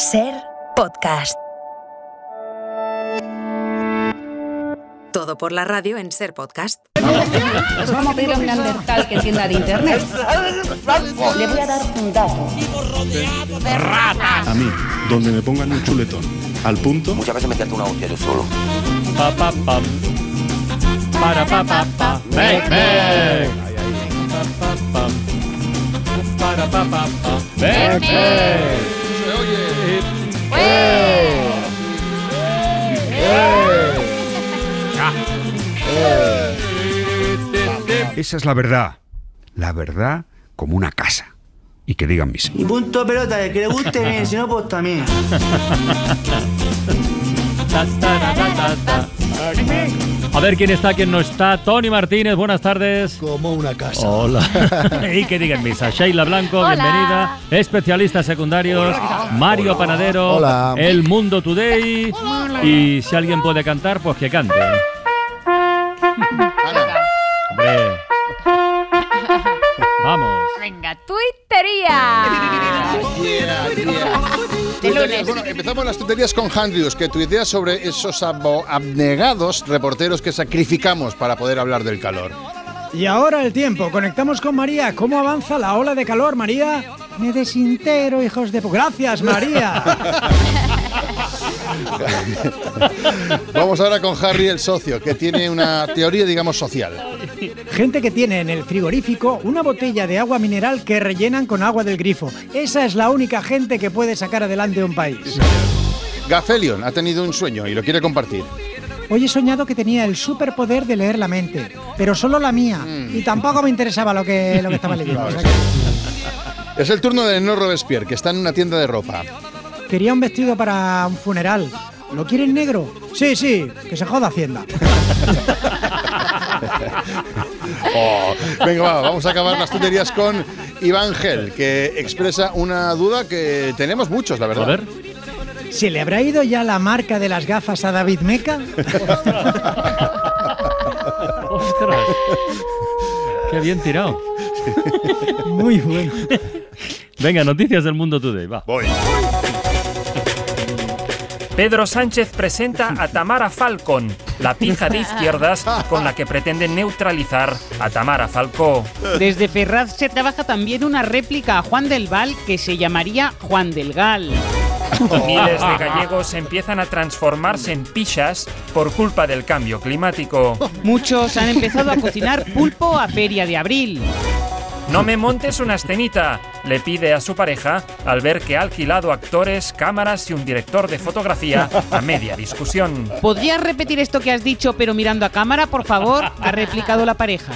Ser podcast. Todo por la radio en Ser podcast. Vamos a pedirle a un neandertal que entienda de internet. Le voy a dar un dato. A mí, donde me pongan un chuletón al punto, Muchas veces me canto una hostia yo solo. Pa, pa, pam. Para, pa, pa, pa. Ven, ven. Pa, pa, pam. Para, pa, pa, pa. Ven, ven. Esa es la verdad. La verdad como una casa. Y que digan misa. Y punto pelota, el que le guste bien, si no, pues también. A ver quién está, quién no está. Tony Martínez, buenas tardes. Como una casa. Hola. y que digan misa. Sheila Blanco, bienvenida. Especialistas secundarios. Mario Panadero. Hola. El Mundo Today. Y si alguien puede cantar, pues que cante. Hombre. Vamos. Venga, tuitería. De lunes. Bueno, empezamos las tuterías con Handrius, que tuitea sobre esos abnegados reporteros que sacrificamos para poder hablar del calor. Y ahora el tiempo. Conectamos con María. ¿Cómo avanza la ola de calor, María? Me desintero, hijos de... Gracias, María. Vamos ahora con Harry, el socio, que tiene una teoría, digamos, social. Gente que tiene en el frigorífico una botella de agua mineral que rellenan con agua del grifo. Esa es la única gente que puede sacar adelante un país. Gafelion ha tenido un sueño y lo quiere compartir. Hoy he soñado que tenía el superpoder de leer la mente, pero solo la mía. Y tampoco me interesaba lo que, lo que estaba leyendo. o sea que- Es el turno de No Robespierre, que está en una tienda de ropa. Quería un vestido para un funeral. ¿Lo quieren negro? Sí, sí, que se joda Hacienda. Oh, Venga, va, vamos a acabar las tuterías con Iván Gel, que expresa una duda que tenemos muchos, la verdad. A ver. ¿Se le habrá ido ya la marca de las gafas a David Meca? Ostras. Qué bien tirado. Muy bueno. Venga, noticias del Mundo Today. Va. Voy. Pedro Sánchez presenta a Tamara Falcon, la pija de izquierdas con la que pretenden neutralizar a Tamara Falcó. Desde Ferraz se trabaja también una réplica a Juan del Val que se llamaría Juan del Gal. Miles de gallegos empiezan a transformarse en pichas por culpa del cambio climático. Muchos han empezado a cocinar pulpo a feria de abril. No me montes una escenita, le pide a su pareja al ver que ha alquilado actores, cámaras y un director de fotografía a media discusión. ¿Podrías repetir esto que has dicho pero mirando a cámara, por favor? Ha replicado la pareja.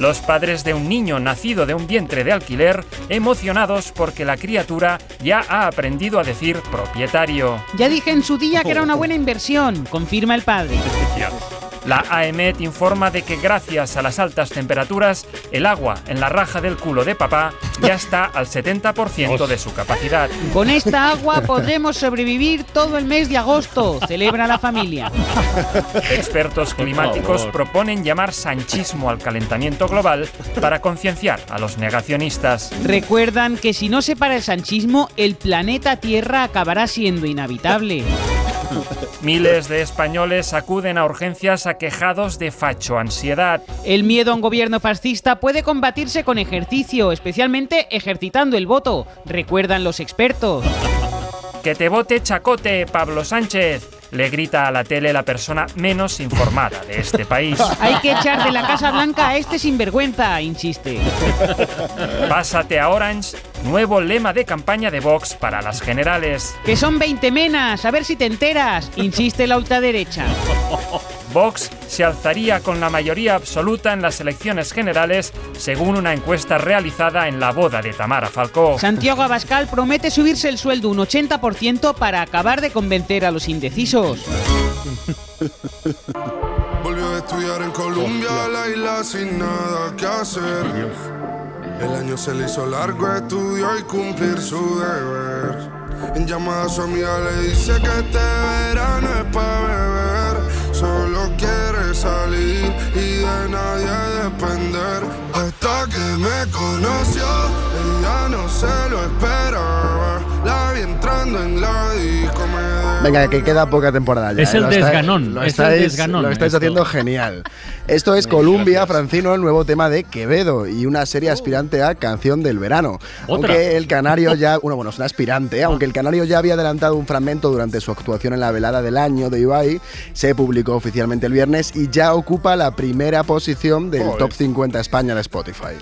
Los padres de un niño nacido de un vientre de alquiler, emocionados porque la criatura ya ha aprendido a decir propietario. Ya dije en su día que era una buena inversión, confirma el padre. La AEMET informa de que gracias a las altas temperaturas, el agua en la raja del culo de papá ya está al 70% de su capacidad. Con esta agua podremos sobrevivir todo el mes de agosto, celebra la familia. Expertos climáticos proponen llamar sanchismo al calentamiento global para concienciar a los negacionistas. Recuerdan que si no se para el sanchismo, el planeta Tierra acabará siendo inhabitable. Miles de españoles acuden a urgencias aquejados de fachoansiedad. El miedo a un gobierno fascista puede combatirse con ejercicio, especialmente ejercitando el voto, recuerdan los expertos. Que te vote chacote, Pablo Sánchez, le grita a la tele la persona menos informada de este país. Hay que echar de la Casa Blanca a este sinvergüenza, insiste. Pásate a Orange, nuevo lema de campaña de Vox para las generales. Que son 20 menas, a ver si te enteras, insiste la ultraderecha. Vox se alzaría con la mayoría absoluta en las elecciones generales, según una encuesta realizada en la boda de Tamara Falcó. Santiago Abascal promete subirse el sueldo un 80% para acabar de convencer a los indecisos. Volvió a estudiar en Colombia, la isla sin nada que hacer. El año se le hizo largo, estudió y cumplir su deber. En llamada a su amiga le dice que este verano es para beber. Salir y de nadie depender. Hasta que me conoció, ella no se lo esperaba. La vi entrando Venga, que queda poca temporada ya. Es ¿eh? el desganón, Lo es el estáis, desganón Lo estáis esto. haciendo genial. Esto es Columbia, Francino, el nuevo tema de Quevedo y una serie aspirante a Canción del Verano. ¿Otra? Aunque el canario ya, bueno, bueno, es una aspirante, ¿eh? aunque el canario ya había adelantado un fragmento durante su actuación en la velada del año de Ibai, se publicó oficialmente el viernes y ya ocupa la primera posición del Joder. Top 50 España de Spotify.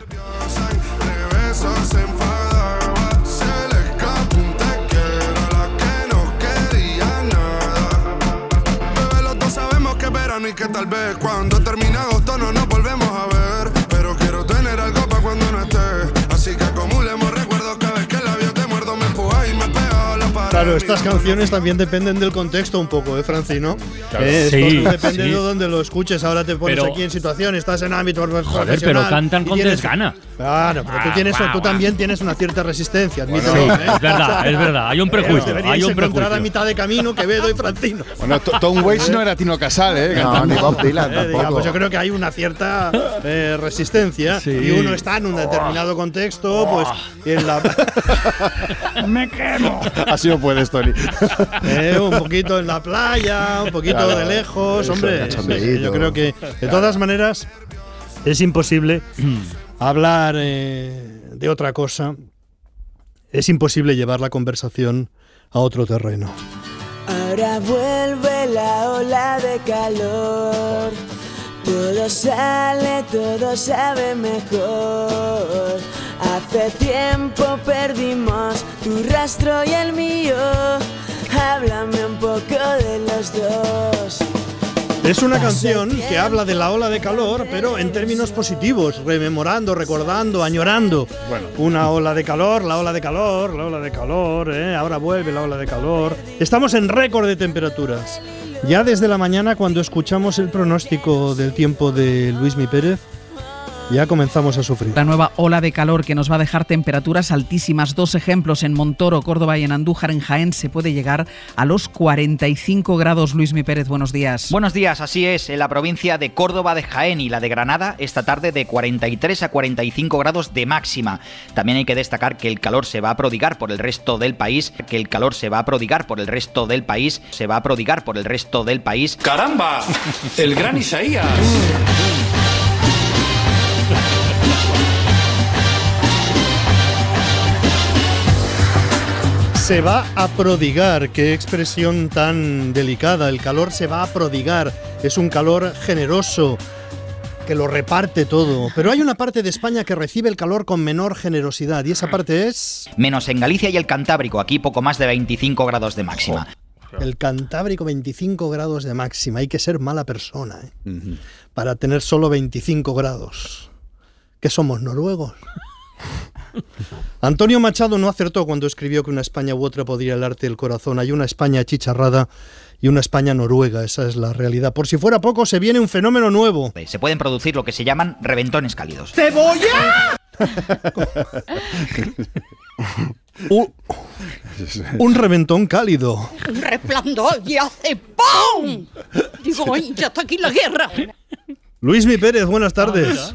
Claro, estas canciones también dependen del contexto un poco, ¿eh, Francino? Claro. Eh, Sí, depende sí. de dónde lo escuches. Ahora te pones Pero- aquí en situación, estás en ámbito profesional. Joder, pero cantan con tienes- desgana. Claro, pero tú, Ah, tienes, guau, tú guau. también tienes una cierta resistencia, admítelo. Sí, ¿eh? es verdad, es verdad. Hay un prejuicio, Deberíais hay un encontrar prejuicio. a mitad de camino Quevedo y Francino. Bueno, To- Tom Waits no era Tino Casal, ¿eh? No, ni Bob Dylan Eh, tampoco. pues yo creo que hay una cierta eh, resistencia Sí. y uno está en un determinado contexto, pues en la Me quemo. Así no Tony. Eh, un poquito en la playa, un poquito Claro, de lejos, eso, hombre. Yo creo que de todas maneras es imposible hablar eh, de otra cosa. Es imposible llevar la conversación a otro terreno. Ahora vuelve la ola de calor. Todo sale, todo sabe mejor. Hace tiempo perdimos tu rastro y el mío. Háblame un poco de los dos. Es una canción que habla de la ola de calor, pero en términos positivos, rememorando, recordando, añorando. Bueno. Una ola de calor, la ola de calor, la ola de calor, ¿eh? ahora vuelve la ola de calor. Estamos en récord de temperaturas. Ya desde la mañana, cuando escuchamos el pronóstico del tiempo de Luis Mi Pérez, ya comenzamos a sufrir. La nueva ola de calor que nos va a dejar temperaturas altísimas. Dos ejemplos en Montoro, Córdoba y en Andújar, en Jaén, se puede llegar a los 45 grados. Luis Mi Pérez, buenos días. Buenos días, así es. En la provincia de Córdoba, de Jaén y la de Granada, esta tarde de 43 a 45 grados de máxima. También hay que destacar que el calor se va a prodigar por el resto del país, que el calor se va a prodigar por el resto del país, se va a prodigar por el resto del país. ¡Caramba! El gran Isaías. Se va a prodigar, qué expresión tan delicada. El calor se va a prodigar. Es un calor generoso que lo reparte todo. Pero hay una parte de España que recibe el calor con menor generosidad y esa parte es Menos en Galicia y el Cantábrico, aquí poco más de 25 grados de máxima. el Cantábrico 25 grados de máxima. Hay que ser mala persona ¿eh? para tener solo 25 grados. ¿Qué somos, noruegos? Antonio Machado no acertó cuando escribió que una España u otra podría helarte el corazón. Hay una España achicharrada y una España noruega, esa es la realidad. Por si fuera poco, se viene un fenómeno nuevo. Se pueden producir lo que se llaman reventones cálidos. ¡Cebolla! un, un reventón cálido. Un resplandor y hace ¡pum! Digo, ¡ay, ya está aquí la guerra! Luis Mi Pérez, buenas tardes.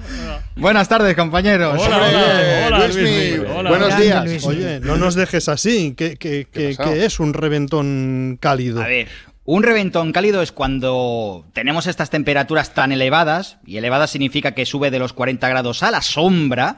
Buenas tardes, compañeros. Hola, Luismi, Luismi. Hola. buenos días. Luismi. Oye, no nos dejes así. ¿Qué, qué, qué- qué es un reventón cálido? A ver, un reventón cálido es cuando tenemos estas temperaturas tan elevadas, y elevadas significa que sube de los 40 grados a la sombra.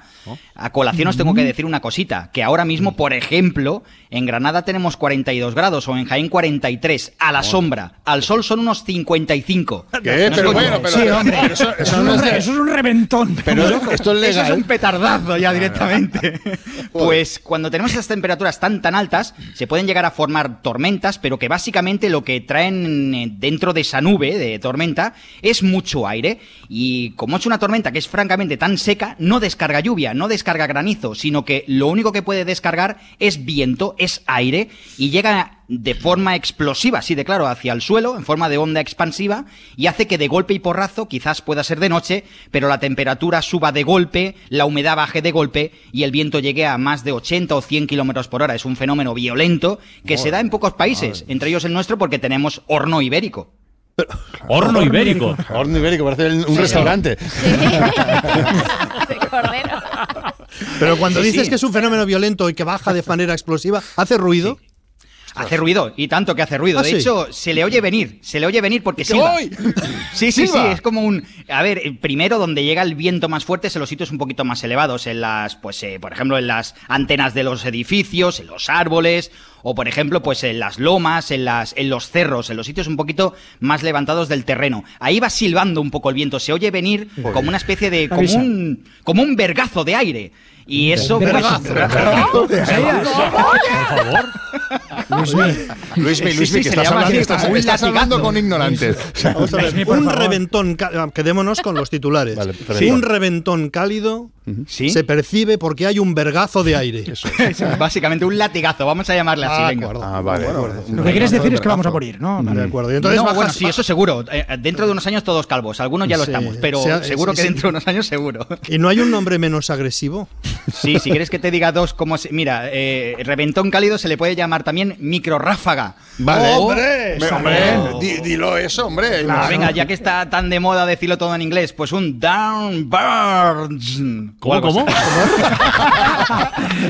A colación os tengo que decir una cosita, que ahora mismo, por ejemplo, en Granada tenemos 42 grados o en Jaén 43, a la sombra. Al sol son unos 55. ¿Qué? Pero bueno, pero- Sí, hombre. pero eso- eso no es de- Eso es un reventón. Pero esto es legal. Eso es un petardazo ya directamente. pues cuando tenemos estas temperaturas tan tan altas, se pueden llegar a formar tormentas, pero que básicamente lo que traen eh, dentro de esa nube de tormenta es mucho aire. Y como es una tormenta que es francamente tan seca, no descarga lluvia, no descarga granizo, sino que lo único que puede descargar es viento, es aire, y llega de forma explosiva, sí, de claro, hacia el suelo, en forma de onda expansiva, y hace que de golpe y porrazo, quizás pueda ser de noche, pero la temperatura suba de golpe, la humedad baje de golpe, y el viento llegue a más de 80 o 100 kilómetros por hora. Es un fenómeno violento que se da en pocos países, entre ellos el nuestro, porque tenemos horno ibérico. Horno ibérico. Horno ibérico, parece un Sí. restaurante. Pero cuando Sí, dices sí. que es un fenómeno violento y que baja de manera explosiva, ¿hace ruido? Hace ruido, y tanto que hace ruido. ¿Ah, de sí? hecho, se le oye venir, se le oye venir porque silba. ¡Ay! Sí, sí, sí, es como un... A ver, eh, primero donde llega el viento más fuerte es en los sitios un poquito más elevados, en las, pues, eh, por ejemplo, en las antenas de los edificios, en los árboles, o por ejemplo, pues en las lomas, en, las, en los cerros, en los sitios un poquito más levantados del terreno. Ahí va silbando un poco el viento, se oye venir como una especie de... como Avisa. un, como un vergazo de aire. Y eso... Vergazo. Vergazo de aire. Por favor. Luismi, Luismi, Luismi, que se estás llama hablando, así, estás, como un estás hablando latigazo. con ignorantes. O sea, Vamos a ver, Luismi, por un favor. reventón, ca- quedémonos con los titulares. Vale, un reventón cálido ¿Sí? se percibe porque hay un vergazo de aire. Básicamente un latigazo, vamos a llamarle así, Ah, venga. acuerdo. Ah, vale. Lo que quieres decir es que vamos a morir, ¿no? De acuerdo. Y entonces no, bajas- bueno, sí, eso seguro. Eh, dentro de unos años todos calvos. Algunos ya lo Sí, estamos, pero sea, seguro sí, que sí. dentro de unos años seguro. ¿Y no hay un nombre menos agresivo? Sí, si quieres que te diga dos, como se- mira, eh, reventón cálido se le puede llamar también microráfaga. Vale. ¡Hombre! Hombre, hombre, di- dilo eso, hombre. Ah, venga, ya que está tan de moda decirlo todo en inglés, pues un downburns. ¿Cómo, cómo?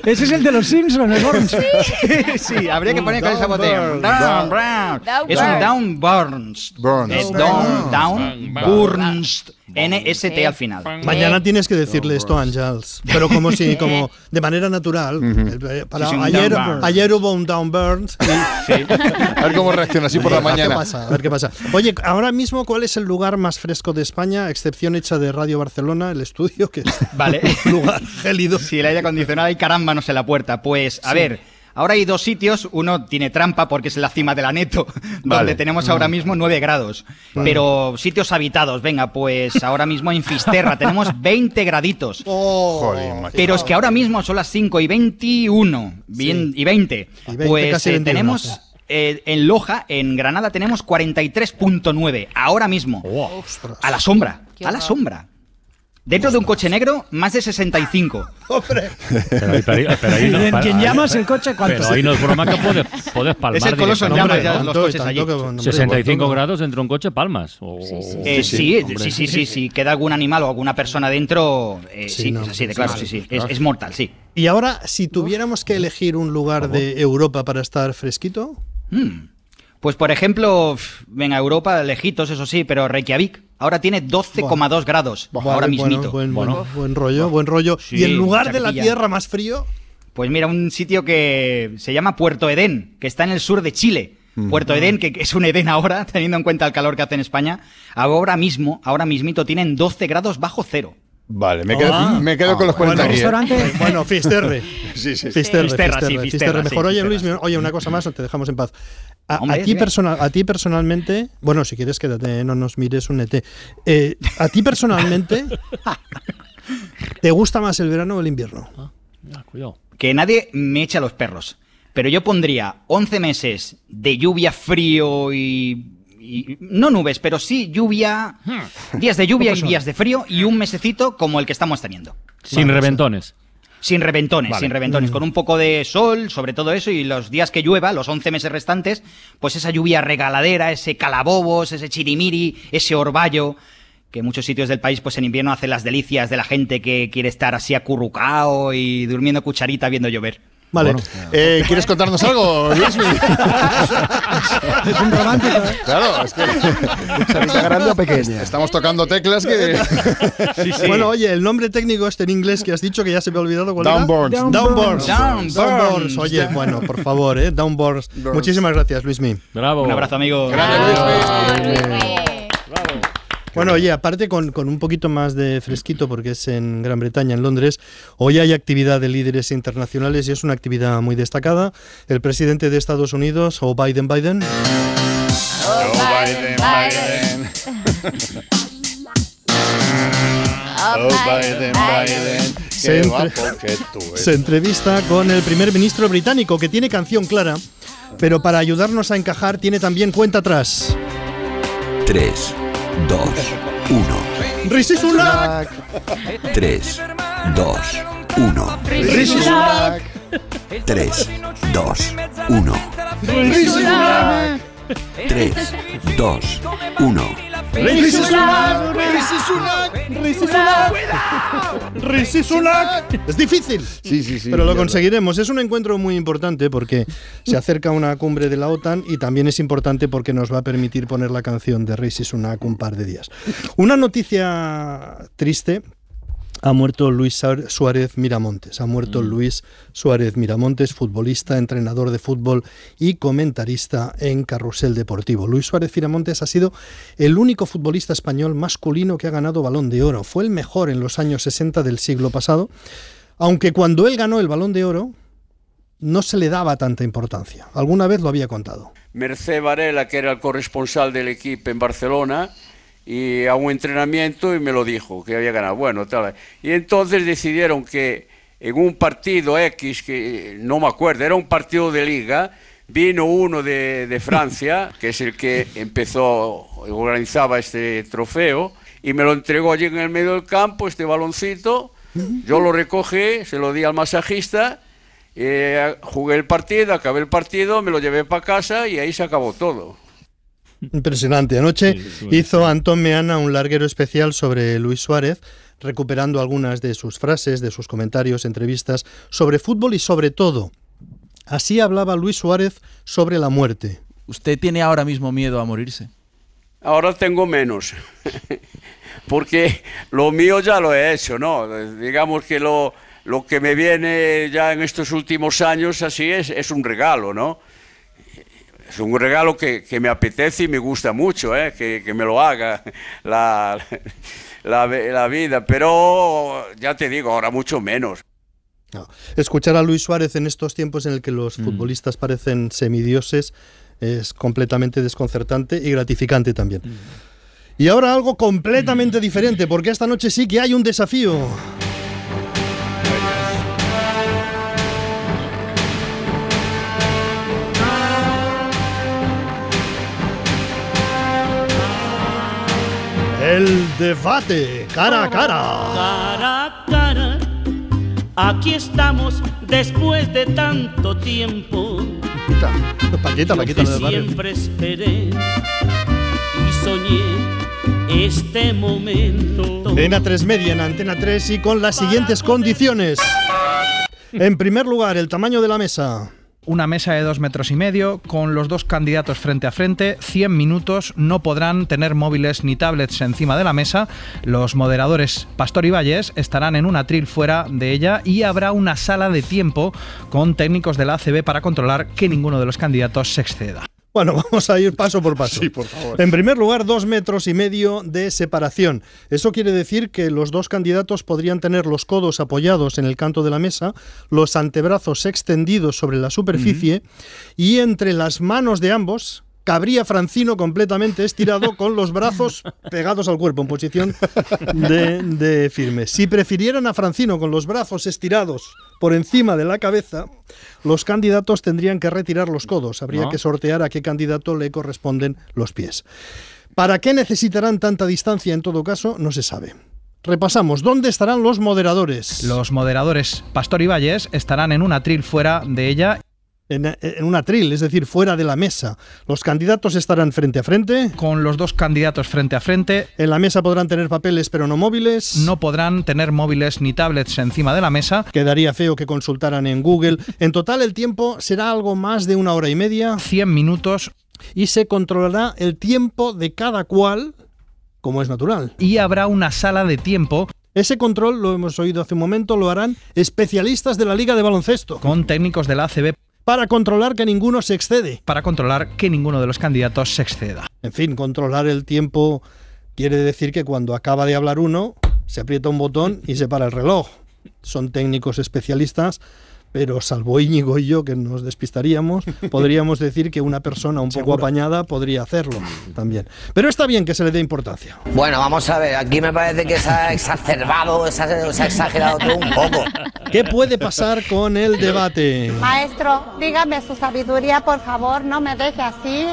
Ese es el de los Simpsons, el Burns. así. sí, habría que poner con esa botella. Downburn. Downburn. Es un downburns. Burns. Es down, down, burns. N-S-T al final. Mañana tienes que decirle esto a Angels, pero como si, como de manera natural. Eh, para- Sí, sí, ayer, downburn. ayer hubo un downburns. y- A ver cómo reacciona así por la A ver mañana. qué pasa, a ver qué pasa. Oye, ahora mismo, ¿cuál es el lugar más fresco de España? Excepción hecha de Radio Barcelona, el estudio, que es Vale. un lugar gélido. Si el aire acondicionado hay carámbanos en la puerta. Pues, a ver, ahora hay dos sitios. Uno tiene trampa porque es la cima de la Neto, Vale. donde tenemos ahora mismo 9 grados. Pero sitios habitados, venga, pues ahora mismo en Fisterra tenemos 20 graditos. Joder, macho. Pero es que ahora mismo son las 5 y 21 bien, y 20. Y 20, pues casi eh, 21, tenemos eh, en Loja, en Granada, tenemos 43.9 ahora mismo. A la sombra, a la sombra. Dentro de un coche negro, más de 65. ¡Hombre! Pero ahí, pero ahí- pero ahí no- ¿Quién, para- quién ahí- llamas el coche? ¿Cuánto? Pero ahí no es broma que puedes, puedes palmar. Es el coloso en llamas ya, los coches tanto allí. que, hombre, 65 tanto. grados dentro de un coche palmas. O- Eh, sí, sí, sí, sí, si queda algún animal o alguna persona dentro, eh, Sí, sí, no, es así de claro, sí, sí, sí, es, es mortal, sí. Y ahora, si tuviéramos que elegir un lugar de Europa para estar fresquito, Hmm. Pues por ejemplo, venga, Europa, lejitos, eso sí, pero Reykjavik ahora tiene 12,2 grados, ahora Vale, mismito. Bueno, buen, buen- buen rollo, buen rollo. Sí, y el lugar de la tierra más frío, Pues mira, un sitio que se llama Puerto Edén, que está en el sur de Chile. Puerto Edén, que es un Edén ahora, teniendo en cuenta el calor que hace en España, ahora mismo, ahora mismito tienen 12 grados bajo cero. Vale, me quedo, Ah. me quedo con los bueno, 40 aquí. ¿eh? restaurante. bueno, Fisterre. Sí, sí. Fisterre, Fisterra, sí, Fisterre. Mejor, oye, Luis, oye, una cosa más o te dejamos en paz. A, Hombre, a ti personal, a ti personalmente, bueno, si quieres quédate, no nos mires un ET. Eh, a ti personalmente, ¿te gusta más el verano o el invierno? Ah, cuidado. Que nadie me eche a los perros. Pero yo pondría 11 meses de lluvia, frío y... y- no nubes, pero sí lluvia, días de lluvia y días de frío y un mesecito como el que estamos teniendo. Sin reventones. Sin reventones, Vale. sin reventones, con un poco de sol, sobre todo eso, y los días que llueva, los 11 meses restantes, pues esa lluvia regaladera, ese calabobos, ese chirimiri, ese orvallo, que en muchos sitios del país, pues en invierno hace las delicias de la gente que quiere estar así acurrucado y durmiendo cucharita viendo llover. Vale. Eh, ¿Quieres contarnos algo, Luismi? Es un romántico, ¿eh? Claro, es que ¿Cucharita grande o pequeña? estamos tocando teclas que... Bueno, oye, el nombre técnico este en inglés que has dicho que ya se me ha olvidado cuál era? Downburns. Downburns. Downburns. Downburns. Oye, bueno, por favor, ¿eh? Downburns. Muchísimas gracias, Luismi. Bravo. Un abrazo, amigo. Bueno, oye, aparte con, con un poquito más de fresquito, porque es en Gran Bretaña, en Londres, hoy hay actividad de líderes internacionales y es una actividad muy destacada. El presidente de Estados Unidos, o Biden Biden, Biden, Biden. Oh, Biden, Biden. Se entre- se entrevista con el primer ministro británico, que tiene canción clara, pero para ayudarnos a encajar tiene también cuenta atrás. 3, 2, 1. Rishi Sunak. 3, 2, 1. Rishi Sunak. 3, 2, 1. Rishi Sunak. 3, 2, 1. Rishi Sunak. Rishi Sunak. Es difícil. Sí, sí, sí. Pero lo conseguiremos. Es un encuentro muy importante porque se acerca una cumbre de la OTAN y también es importante porque nos va a permitir poner la canción de Rishi Sunak un par de días. Una noticia triste. Ha muerto Luis Suárez Miramontes. Ha muerto Luis Suárez Miramontes, futbolista, entrenador de fútbol y comentarista en Carrusel Deportivo. Luis Suárez Miramontes ha sido el único futbolista español masculino que ha ganado balón de oro. Fue el mejor en los años 60 del siglo pasado, aunque cuando él ganó el balón de oro no se le daba tanta importancia. Alguna vez lo había contado. Mercé Varela, que era el corresponsal del equipo en Barcelona, y a un entrenamiento y me lo dijo, que había ganado. Bueno, tal. Y entonces decidieron que en un partido X, que no me acuerdo, era un partido de liga, vino uno de, de Francia, que es el que empezó, organizaba este trofeo, y me lo entregó allí en el medio del campo, este baloncito, yo lo recogí, se lo di al masajista, eh, jugué el partido, acabé el partido, me lo llevé para casa y ahí se acabó todo. Impresionante. Anoche hizo Antón Meana un larguero especial sobre Luis Suárez, recuperando algunas de sus frases, de sus comentarios, entrevistas sobre fútbol y sobre todo. Así hablaba Luis Suárez sobre la muerte. ¿Usted tiene ahora mismo miedo a morirse? Ahora tengo menos, porque lo mío ya lo he hecho, ¿no? Digamos que lo, lo que me viene ya en estos últimos años así es, es un regalo, ¿no? Es un regalo que, que me apetece y me gusta mucho, ¿eh? que, que me lo haga la, la, la vida, pero ya te digo, ahora mucho menos. No. Escuchar a Luis Suárez en estos tiempos en el que los futbolistas parecen semidioses es completamente desconcertante y gratificante también. Y ahora algo completamente diferente, porque esta noche sí que hay un desafío. El debate cara a cara. Cara a cara, aquí estamos después de tanto tiempo. Paquita, Paquita, Yo lo que siempre esperé y soñé este momento. En A3 Media, en Antena 3 y con las siguientes condiciones. En primer lugar, el tamaño de la mesa. Una mesa de dos metros y medio, con los dos candidatos frente a frente, 100 minutos, no podrán tener móviles ni tablets encima de la mesa. Los moderadores Pastor y Valles estarán en un atril fuera de ella y habrá una sala de tiempo con técnicos de la ACB para controlar que ninguno de los candidatos se exceda. Bueno, vamos a ir paso por paso. Sí, por favor. En primer lugar, dos metros y medio de separación. Eso quiere decir que los dos candidatos podrían tener los codos apoyados en el canto de la mesa, los antebrazos extendidos sobre la superficie y entre las manos de ambos cabría Francino completamente estirado con los brazos pegados al cuerpo en posición de, de firme. Si prefirieran a Francino con los brazos estirados por encima de la cabeza, los candidatos tendrían que retirar los codos. Habría ¿No? que sortear a qué candidato le corresponden los pies. ¿Para qué necesitarán tanta distancia en todo caso? No se sabe. Repasamos, ¿dónde estarán los moderadores? Los moderadores Pastor y Valles estarán en un atril fuera de ella. En, en un atril, es decir, fuera de la mesa. Los candidatos estarán frente a frente. Con los dos candidatos frente a frente. En la mesa podrán tener papeles pero no móviles. No podrán tener móviles ni tablets encima de la mesa. Quedaría feo que consultaran en Google. En total el tiempo será algo más de una hora y media. 100 minutos. Y se controlará el tiempo de cada cual, como es natural. Y habrá una sala de tiempo. Ese control, lo hemos oído hace un momento, lo harán especialistas de la Liga de Baloncesto. Con técnicos de la ACB. Para controlar que ninguno se excede. Para controlar que ninguno de los candidatos se exceda. En fin, controlar el tiempo quiere decir que cuando acaba de hablar uno, se aprieta un botón y se para el reloj. Son técnicos especialistas, pero salvo Íñigo y yo, que nos despistaríamos, podríamos decir que una persona un poco apañada podría hacerlo también. Pero está bien que se le dé importancia. Bueno, vamos a ver, aquí me parece que se ha exacerbado, se ha, se ha exagerado todo un poco. ¿Qué puede pasar con el debate? Maestro, dígame su sabiduría, por favor, no me deje así.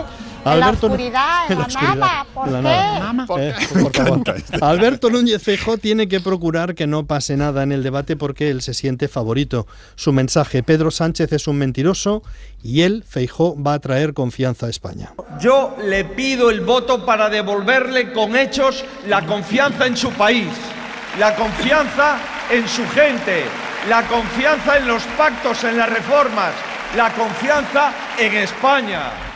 Alberto, oscuridad, en la nada, ¿por en la qué? nada. Eh, por favor. Alberto Núñez Feijóo tiene que procurar que no pase nada en el debate porque él se siente favorito. Su mensaje, Pedro Sánchez es un mentiroso y él, Feijóo, va a traer confianza a España. Yo le pido el voto para devolverle con hechos la confianza en su país, la confianza en su gente, la confianza en los pactos, en las reformas, la confianza en España.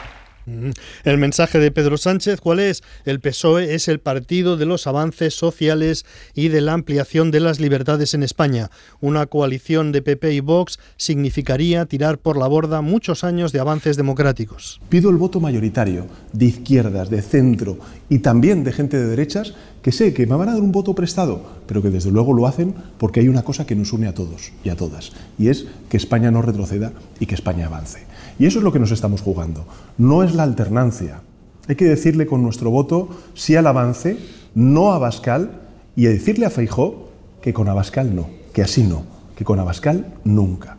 El mensaje de Pedro Sánchez, ¿cuál es? El PSOE es el partido de los avances sociales y de la ampliación de las libertades en España. Una coalición de PP y Vox significaría tirar por la borda muchos años de avances democráticos. Pido el voto mayoritario de izquierdas, de centro y también de gente de derechas que sé que me van a dar un voto prestado, pero que desde luego lo hacen porque hay una cosa que nos une a todos y a todas, y es que España no retroceda y que España avance. Y eso es lo que nos estamos jugando. No es la alternancia. Hay que decirle con nuestro voto sí al avance, no a Abascal, y a decirle a Feijó que con Abascal no, que así no, que con Abascal nunca.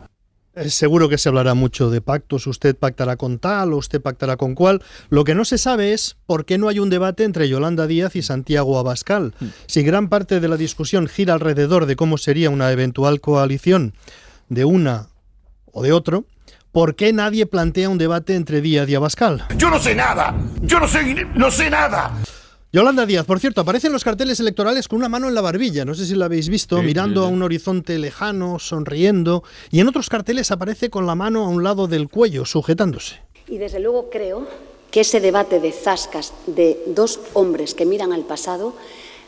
Eh, Seguro que se hablará mucho de pactos, usted pactará con tal o usted pactará con cual. Lo que no se sabe es por qué no hay un debate entre Yolanda Díaz y Santiago Abascal. Si gran parte de la discusión gira alrededor de cómo sería una eventual coalición de una o de otro, ¿por qué nadie plantea un debate entre Díaz y Abascal? Yo no sé nada. Yo no sé, no sé nada. Yolanda Díaz, por cierto, aparece en los carteles electorales con una mano en la barbilla, no sé si la habéis visto, Sí, mirando sí, a un horizonte lejano, sonriendo, y en otros carteles aparece con la mano a un lado del cuello, sujetándose. Y desde luego creo que ese debate de zascas de dos hombres que miran al pasado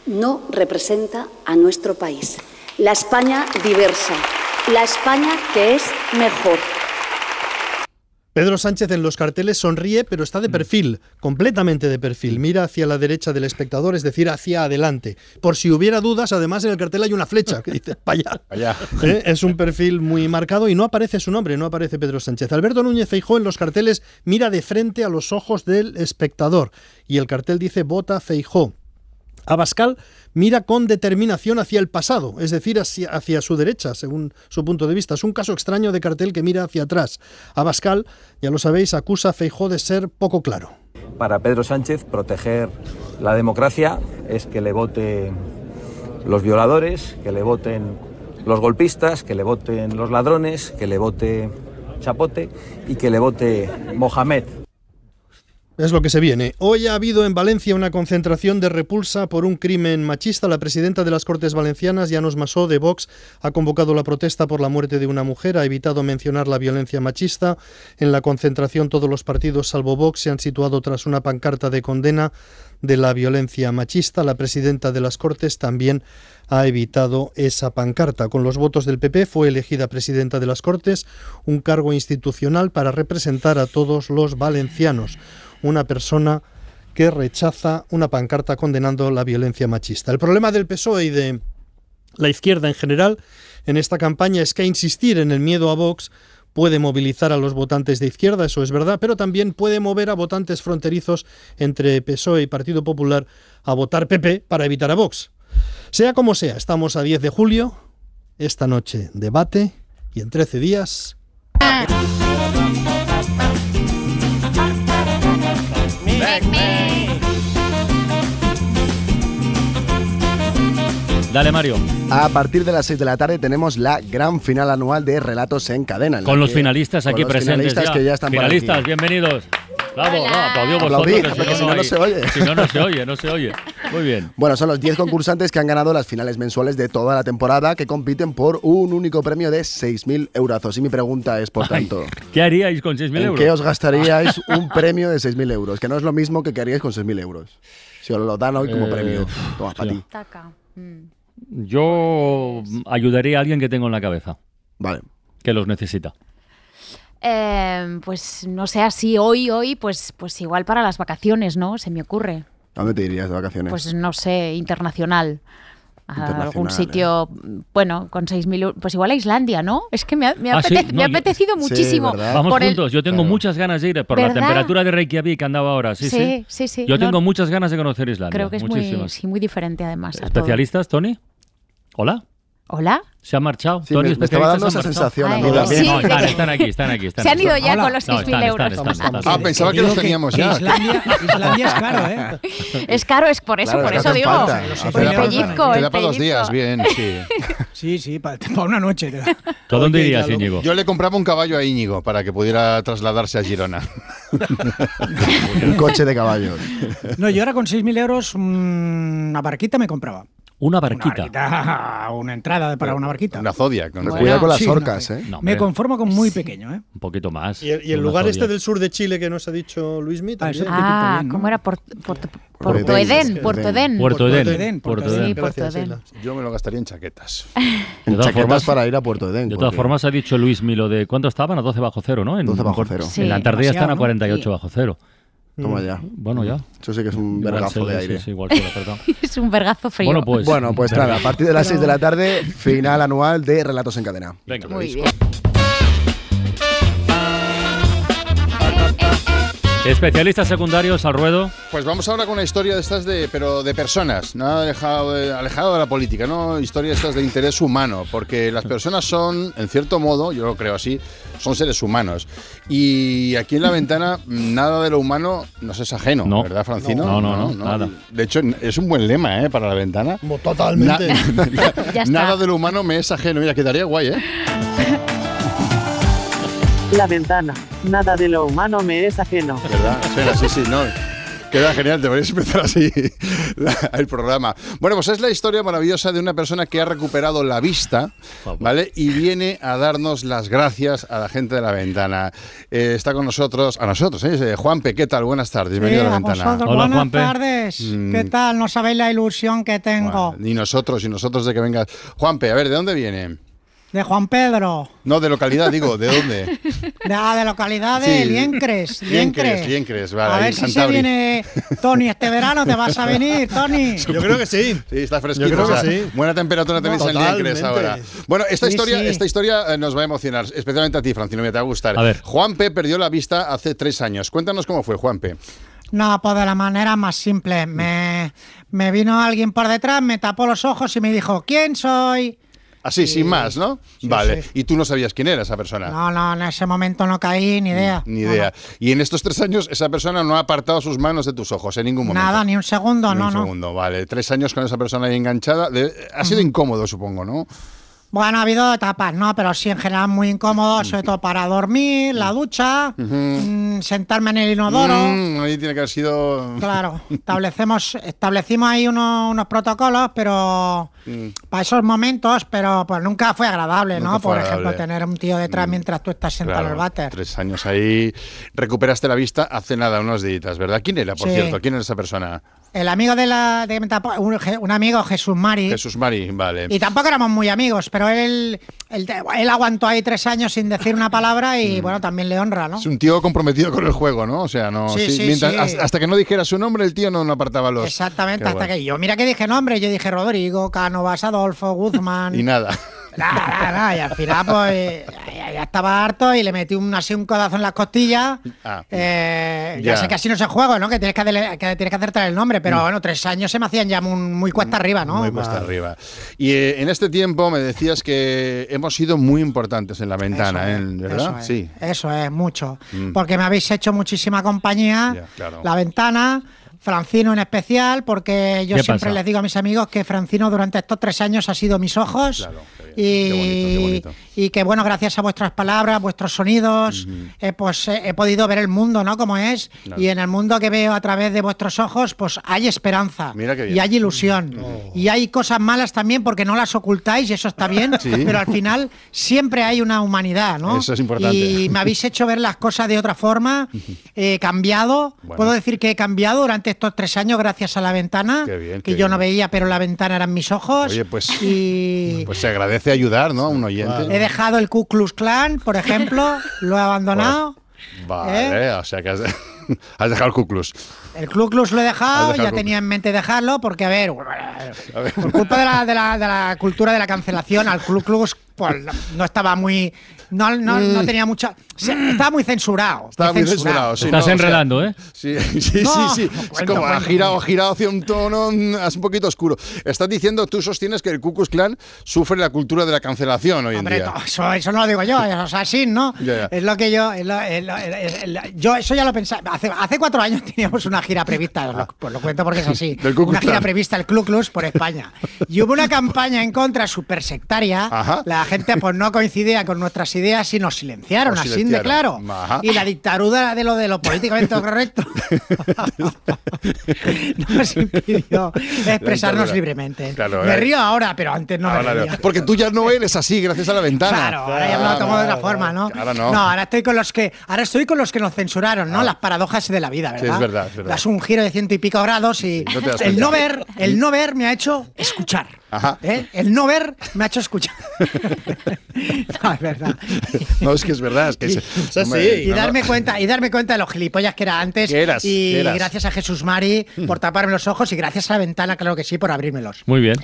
no representa a nuestro país. La España diversa, la España que es mejor. Pedro Sánchez en los carteles sonríe, pero está de perfil, completamente de perfil. Mira hacia la derecha del espectador, es decir, hacia adelante. Por si hubiera dudas, además en el cartel hay una flecha que dice para allá. ¿Eh? Es un perfil muy marcado y no aparece su nombre, no aparece Pedro Sánchez. Alberto Núñez Feijó en los carteles mira de frente a los ojos del espectador y el cartel dice vota Feijó. Abascal mira con determinación hacia el pasado, es decir, hacia, su derecha, según su punto de vista. Es un caso extraño de cartel que mira hacia atrás. Abascal, ya lo sabéis, acusa a Feijó de ser poco claro. Para Pedro Sánchez, proteger la democracia es que le voten los violadores, que le voten los golpistas, que le voten los ladrones, que le vote Chapote y que le vote Mohamed. Es lo que se viene. Hoy ha habido en Valencia una concentración de repulsa por un crimen machista. La presidenta de las Cortes Valencianas, Llanos Masó, de Vox, ha convocado la protesta por la muerte de una mujer. Ha evitado mencionar la violencia machista. En la concentración todos los partidos, salvo Vox, se han situado tras una pancarta de condena de la violencia machista. La presidenta de las Cortes también ha evitado esa pancarta. Con los votos del PP fue elegida presidenta de las Cortes, un cargo institucional para representar a todos los valencianos una persona que rechaza una pancarta condenando la violencia machista. El problema del PSOE y de la izquierda en general en esta campaña es que insistir en el miedo a Vox puede movilizar a los votantes de izquierda, eso es verdad, pero también puede mover a votantes fronterizos entre PSOE y Partido Popular a votar PP para evitar a Vox. Sea como sea, estamos a 10 de julio, esta noche debate y en 13 días... Dale, Mario. A partir de las 6 de la tarde tenemos la gran final anual de Relatos en Cadena. en Con los que- finalistas con aquí los presentes. finalistas ya. que ya están por finalistas, aquí. bienvenidos. Bravo, no, vosotros, que porque si no, no hay- se oye. Si no, no se oye, no se oye. Muy bien. Bueno, son los 10 concursantes que han ganado las finales mensuales de toda la temporada que compiten por un único premio de 6.000 eurazos. Y mi pregunta es, por tanto, ¿Qué haríais con 6.000 ¿en euros? qué os gastaríais un premio de 6.000 euros? Que no es lo mismo que haríais con 6.000 euros. Si os lo dan hoy como Eh, premio. Toma, para ti. Yo ayudaría a alguien que tengo en la cabeza. Vale. Que los necesita. Eh, pues no sé, así hoy, hoy, pues, pues igual para las vacaciones, ¿no? Se me ocurre. ¿A dónde te irías de vacaciones? Pues no sé, internacional. A algún ¿eh? sitio, bueno, con 6.000 euros. Pues igual a Islandia, ¿no? Es que me ha, me ha Ah, sí, apetec- no, me ha yo- apetecido muchísimo. Vamos por el- juntos, yo tengo muchas ganas de ir por la temperatura de Reykjavik que andaba ahora. Sí, sí. Sí, sí, sí. Yo No- tengo muchas ganas de conocer Islandia. Creo que es muy, muy diferente además. ¿Especialistas, Tony? ¿Hola? Hola. Se ha marchado. Sí, Tony, me- me estaba dando esa sensación a mí Ay, sí, No, están, aquí, están aquí. Están Se han ido ya Hola. con los No, 6.000 están, euros. están, están, están. Ah, pensaba que los teníamos que ya. Islandia, Islandia es caro, ¿eh? Es caro, es por eso, Claro, por eso digo. falta. El pellizco, Te da para dos días, bien, sí. Sí, sí, para, para una noche. te da. ¿Tú dónde irías, Íñigo? Yo le compraba un caballo a Íñigo para que pudiera trasladarse a Girona. Un coche de caballos. No, yo ahora con 6.000 euros mm, una barquita me compraba. Una Una barquita. una entrada para una barquita. Una con- Pero Bueno, cuidado con las sí, orcas, no, ¿eh? No, Me conformo con muy pequeño, ¿eh? un poquito más. Y el, y el Una lugar este del sur de Chile que nos ha dicho Ah, te pinta Ah, ¿no? ¿cómo era? Puerto Puerto Edén. Puerto Edén. Puerto Edén. Puerto Edén. Puerto. Yo me lo gastaría en chaquetas. De En todas chaquetas formas, para ir a Puerto Edén. de todas formas ha dicho Luis Milo de ¿cuánto estaban? A 12 bajo cero, ¿no? En, 12 bajo cero. En la Antártida están a demasiado, ¿no? 48 Sí. bajo cero. Toma ya. Bueno, ya. Eso sí que es un Igual vergazo de sí, aire. sí, igual se lo perdón. Es un vergazo frío. Bueno, pues. Bueno, pues nada, a partir de las 6 de la tarde, final anual de Relatos en Cadena. Venga. Muy bien. Especialistas secundarios al ruedo. Pues vamos ahora con una historia de estas de, pero de personas, nada alejado de, alejado de la política, ¿no? Historias estas de interés humano, porque las personas son, en cierto modo, yo lo creo así, son seres humanos. Y aquí en la ventana, nada de lo humano nos es ajeno, No. ¿verdad, Francino? No, no, no, nada. De hecho, es un buen lema, ¿eh? Para la ventana. Totalmente. Na- nada de lo humano me es ajeno. Mira, quedaría guay, ¿eh? La ventana. Nada de lo humano me es ajeno. ¿Verdad? Espera, sí, sí, no. Queda genial, deberías empezar así la- el programa. Bueno, pues es la historia maravillosa de una persona que ha recuperado la vista, ¿vale? Y viene a darnos las gracias a la gente de la ventana. Eh, está con nosotros, a nosotros, ¿eh? Juanpe, ¿qué tal? Buenas tardes, bienvenido Sí, a la a ventana. vosotros, Hola, buenas Juanpe. tardes. Mm. ¿Qué tal? No sabéis la ilusión que tengo. Ni nosotros, y nosotros de que vengas. Juanpe, a ver, ¿de dónde viene? De Juan Pedro. No, de localidad, digo, ¿de dónde? De, ah, de localidad de Sí. Liencres. Liencres, Liencres, vale. A ver si se viene Tony este verano. ¿Te vas a venir, Tony? Yo creo que sí. Sí, está fresquito. Yo creo o sea, que sí. Buena temperatura tenéis en Liencres ahora. Bueno, esta Sí, historia, sí. esta historia eh, nos va a emocionar, especialmente a ti, Francino, me te va a gustar. A ver. Juanpe perdió la vista hace tres años. Cuéntanos cómo fue, Juanpe. No, pues de la manera más simple. Me, me vino alguien por detrás, me tapó los ojos y me dijo, ¿quién soy? Así, sin más, ¿no? vale. sí. Y tú no sabías quién era esa persona. No, no, en ese momento no caí, ni idea. Ni No, idea. Y en estos tres años esa persona no ha apartado sus manos de tus ojos en ningún no. momento. Nada, ni un segundo, Ni no, un no. segundo, vale. Tres años con esa persona ahí enganchada. De- ha sido incómodo, supongo, ¿no? Bueno, ha habido etapas, ¿no? Pero sí, en general muy incómodo, sobre todo para dormir, la ducha, mm, sentarme en el inodoro. Mm, ahí tiene que haber sido. Claro, establecemos, establecimos ahí unos, unos protocolos, pero Mm. para esos momentos, pero pues nunca fue agradable, Nunca ¿no? fue Por ejemplo, agradable. Mm. tener un tío detrás mientras tú estás sentado en el Claro, váter. Tres años ahí. Recuperaste la vista hace nada, unos días, ¿verdad? ¿Quién era, por Sí. cierto? ¿Quién era esa persona? El amigo de la de un, amigo Jesús Mari. Jesús Mari, vale. Y tampoco éramos muy amigos, pero él, él, él aguantó ahí tres años sin decir una palabra Mm. y bueno, también le honra, ¿no? Es un tío comprometido con el juego, ¿no? O sea, no. Sí, sí, mientras- sí. Hasta, hasta que no dijera su nombre, el tío no, no apartaba los. Exactamente, Qué hasta guay. que yo, mira que dije nombre, yo dije Rodrigo, Cánovas, Adolfo, Guzmán. Y nada. Nada, nada, y al final pues ya, ya estaba harto y le metí un, así un codazo en las costillas. Ah, Eh, ya. Ya. sé que así no se juega, ¿no? Que tienes que, que tienes que acertar el nombre, pero Mm. bueno, tres años se me hacían ya muy, muy cuesta arriba, ¿no? Muy cuesta arriba. Y eh, en este tiempo me decías que hemos sido muy importantes en la ventana, Eso ¿eh? ¿verdad? Eso es, Sí. Eso es, mucho. Mm. Porque me habéis hecho muchísima compañía. Claro. La ventana. Francino en especial, porque yo ¿Qué siempre pasa? les digo a mis amigos que Francino durante estos tres años ha sido mis ojos y, y que bueno, gracias a vuestras palabras, vuestros sonidos, eh, pues eh, he podido ver el mundo, ¿no? Como es Claro. y en el mundo que veo a través de vuestros ojos, pues hay esperanza Mira qué bien. y hay ilusión y hay cosas malas también porque no las ocultáis y eso está bien, Sí. pero al final siempre hay una humanidad, ¿no? Eso es importante. Y me habéis hecho ver las cosas de otra forma, he cambiado, Bueno. puedo decir que he cambiado durante estos tres años gracias a la ventana, Qué bien, que qué yo bien. no veía, pero la ventana eran mis ojos. Oye, pues, y pues se agradece ayudar, ¿no? A un oyente. he dejado el Ku Klux Klan, por ejemplo, lo he abandonado. Vale, ¿Eh? o sea que has, has dejado el Kuklus. El Ku Klux lo he dejado, dejado ya tenía en mente dejarlo, porque a ver, A ver. por culpa de la, de la- de la cultura de la cancelación, al Ku Klux pues, no- estaba muy no, no, no tenía mucha. Se- estaba muy censurado. Estaba muy censurado. sí, Te no, estás o sea, enredando, ¿eh? Sí, sí, No, sí, sí. no Es cuento, como ha girado, ha girado hacia un tono mm, es un poquito oscuro. Estás diciendo, tú sostienes que el Ku Klux Klan sufre la cultura de la cancelación hoy en Hombre, día. no, eso, eso no lo digo yo, es así, ¿no? Ya, ya. Es lo que yo. es lo- es lo- es- es lo- yo eso ya lo pensaba. Hace, hace cuatro años teníamos una gira prevista, lo, pues lo cuento porque es así. Del Ku Klux Una gira prevista, el Ku Klux por España. Y hubo una campaña en contra súper sectaria. Ajá. La gente pues no coincidía con nuestras ideas y nos silenciaron, Os así de silenciaron. claro. Ajá. Y la dictadura de lo de lo políticamente correcto nos impidió expresarnos libremente. Claro, me eh. río ahora, pero antes no Ahora me no. reía. Porque tú ya no eres así, gracias a la ventana. Claro, ahora ya me lo tomo de otra forma, ¿no? Ahora no. ahora estoy con los que, ahora estoy con los que nos censuraron, ¿no? Las paradojas de la vida, ¿verdad? Sí, es verdad, es verdad. Das un giro de ciento y pico grados y no el no ver, el no ver me ha hecho escuchar. Ajá. ¿eh? El no ver me ha hecho escuchar. no, es verdad. No, es que es verdad. Es que y darme cuenta y darme cuenta de los gilipollas que era antes. Eras, y eras. gracias a Jesús Mari por taparme los ojos y gracias a la ventana claro que sí por abrírmelos. Muy bien.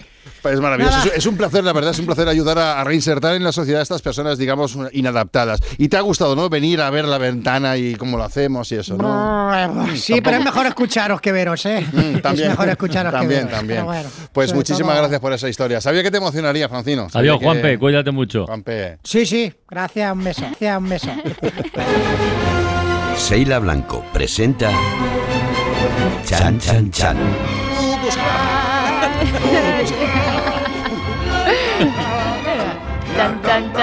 Es maravilloso. Nada. Es, es un placer, la verdad, es un placer ayudar a, a reinsertar en la sociedad a estas personas, digamos, inadaptadas. Y te ha gustado, ¿no? Venir a ver la ventana y cómo lo hacemos y eso, ¿no? sí pero es mejor escucharos que veros eh Mm, también, es mejor escucharos también, que veros también. Bueno, pues muchísimas todo- gracias por esa historia. Sabía que te emocionaría, Francino. Sabía Adiós, que- Juanpe, cuídate mucho. Juanpe. sí sí gracias un beso gracias un beso Seila Blanco presenta Chan Chan Chan.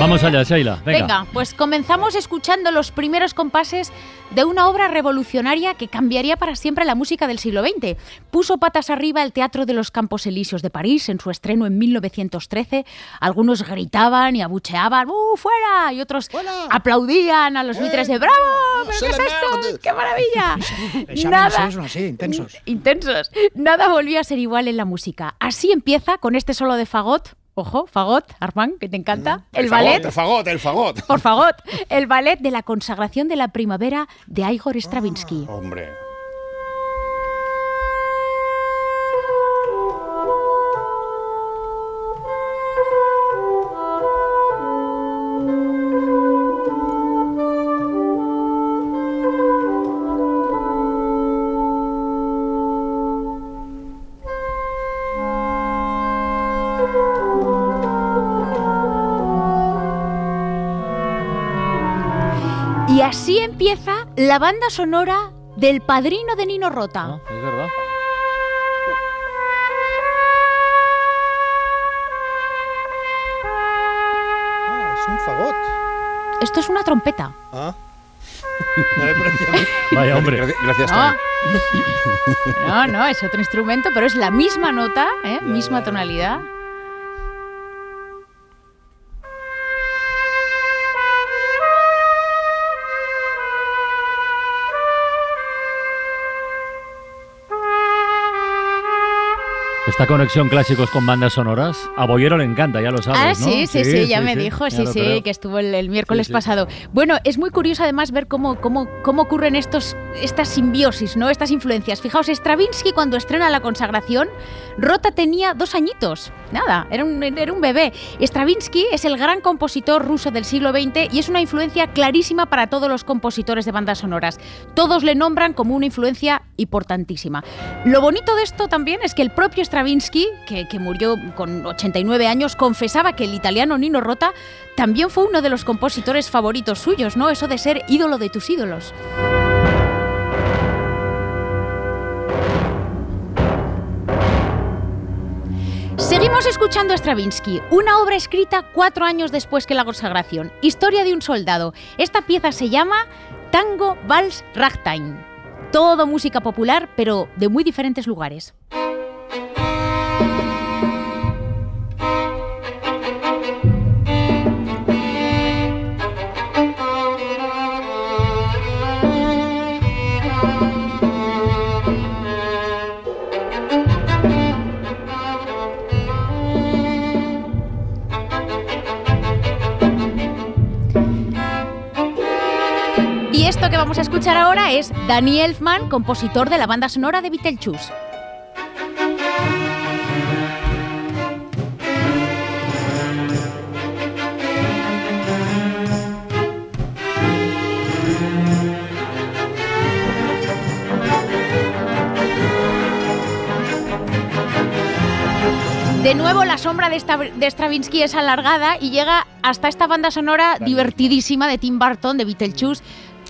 Vamos allá, Sheila. Venga. Venga, pues comenzamos escuchando los primeros compases de una obra revolucionaria que cambiaría para siempre la música del siglo XX. Puso patas arriba el Teatro de los Campos Elíseos de París en su estreno en 1913. Algunos gritaban y abucheaban, ¡uh, fuera! Y otros aplaudían a los buitres de ¡bravo! ¿Pero qué es esto? ¡Qué maravilla! Nada, así intensos intensos. Nada volvió a ser igual en la música. Así empieza con este solo de fagot. Ojo, fagot, Armand, que te encanta. El, ballet. El fagot, el fagot. Por fagot, el ballet de la consagración de la primavera de Igor Stravinsky. Hombre. La banda sonora del padrino de Nino Rota. Es verdad. Ah, es un fagot. Esto es una trompeta. Ah. Me parecía mí. Vaya, hombre. Gracias, No. No, no, es otro instrumento, pero es la misma nota, ¿eh? misma tonalidad. Esta conexión clásicos con bandas sonoras, a Boyero le encanta, ya lo sabes, Ah, ¿no? sí, sí, sí, ya me dijo, ya sí, sí, creo. que estuvo el, el miércoles Sí, sí. pasado. Bueno, es muy curioso además ver cómo, cómo, cómo ocurren estos, estas simbiosis, ¿no? Estas influencias. Fijaos, Stravinsky cuando estrena la consagración, Rota tenía dos añitos. Nada, era un, era un bebé. Stravinsky es el gran compositor ruso del siglo XX y es una influencia clarísima para todos los compositores de bandas sonoras. Todos le nombran como una influencia importantísima. Lo bonito de esto también es que el propio Stravinsky, que, que murió con 89 años, confesaba que el italiano Nino Rota también fue uno de los compositores favoritos suyos, ¿no? Eso de ser ídolo de tus ídolos. Seguimos escuchando a Stravinsky, una obra escrita cuatro años después que la consagración. Historia de un soldado. Esta pieza se llama Tango Vals Ragtime. Todo música popular, pero de muy diferentes lugares. que vamos a escuchar ahora es Danny Elfman, compositor de la banda sonora de Beetlejuice. De nuevo, la sombra de, Stravinsky es alargada y llega hasta esta banda sonora divertidísima de Tim Burton, de Beetlejuice,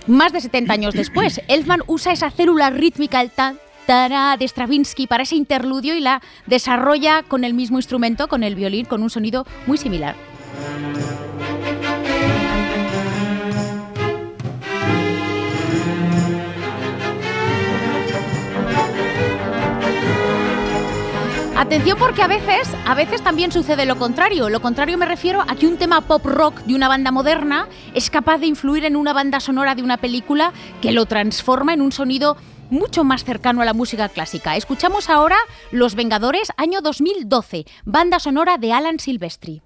más de 70 años después. Elfman usa esa célula rítmica, el tan, tará de Stravinsky, para ese interludio y la desarrolla con el mismo instrumento, con el violín, con un sonido muy similar. Atención porque a veces, a veces también sucede lo contrario. Lo contrario me refiero a que un tema pop rock de una banda moderna es capaz de influir en una banda sonora de una película que lo transforma en un sonido mucho más cercano a la música clásica. Escuchamos ahora Los Vengadores, año 2012, banda sonora de Alan Silvestri.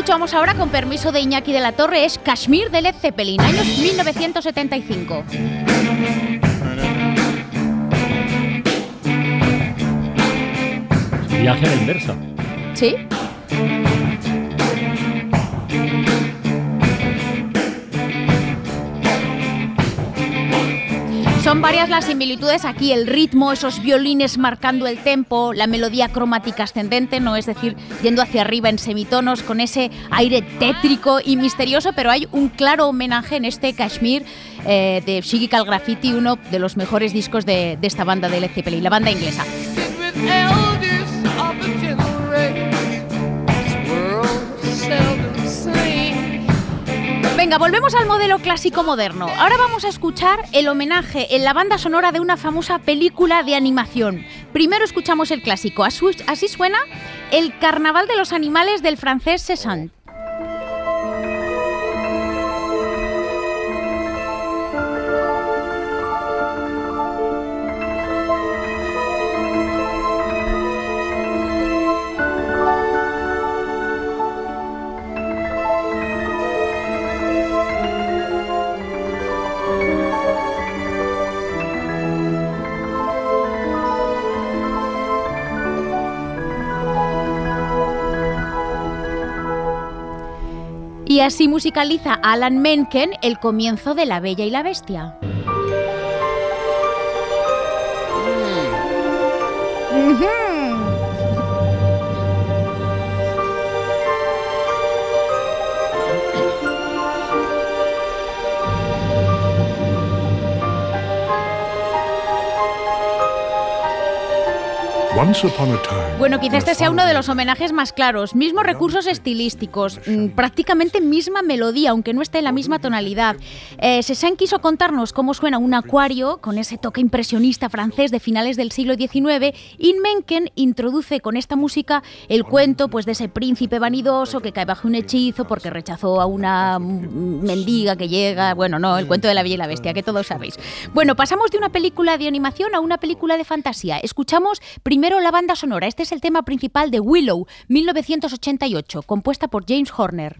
Escuchamos ahora, con permiso de Iñaki de la Torre, es Kashmir de Led Zeppelin, años 1975. Viaje a la inversa. ¿Sí? Son varias las similitudes. Aquí, el ritmo, esos violines marcando el tempo, la melodía cromática ascendente, no es decir, yendo hacia arriba en semitonos con ese aire tétrico y misterioso, pero hay un claro homenaje en este Kashmir eh, de Physical Graffiti, uno de los mejores discos de, de esta banda de Led Zeppelin, la banda inglesa. Venga, volvemos al modelo clásico moderno. Ahora vamos a escuchar el homenaje en la banda sonora de una famosa película de animación. Primero escuchamos el clásico. Así, suena El Carnaval de los Animales del francés Cézanne. Y así musicaliza Alan Menken el comienzo de La Bella y la Bestia. Bueno, quizá este sea uno de los homenajes más claros. Mismos recursos estilísticos, mm, prácticamente misma melodía, aunque no esté en la misma tonalidad. Eh, Cézanne quiso contarnos cómo suena un acuario con ese toque impresionista francés de finales del siglo XIX y Mencken introduce con esta música el cuento pues, de ese príncipe vanidoso que cae bajo un hechizo porque rechazó a una mendiga que llega. Bueno, no, el cuento de la Bella y la Bestia, que todos sabéis. Bueno, pasamos de una película de animación a una película de fantasía. Escuchamos primero la banda sonora. Este es el tema principal de Willow, 1988, compuesta por James Horner.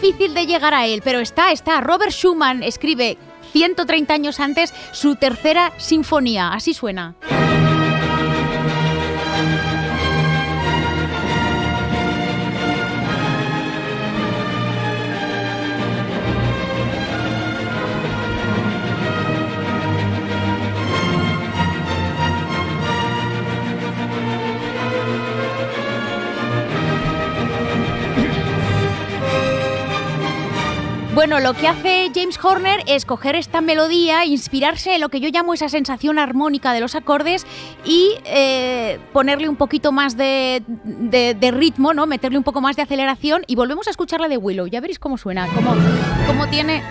Difícil de llegar a él, pero está, está. Robert Schumann escribe 130 años antes su tercera sinfonía. Así suena. Bueno, lo que hace James Horner es coger esta melodía, inspirarse en lo que yo llamo esa sensación armónica de los acordes y eh, ponerle un poquito más de, de- de ritmo, ¿no? Meterle un poco más de aceleración y volvemos a escuchar la de Willow. Ya veréis cómo suena, cómo, cómo tiene...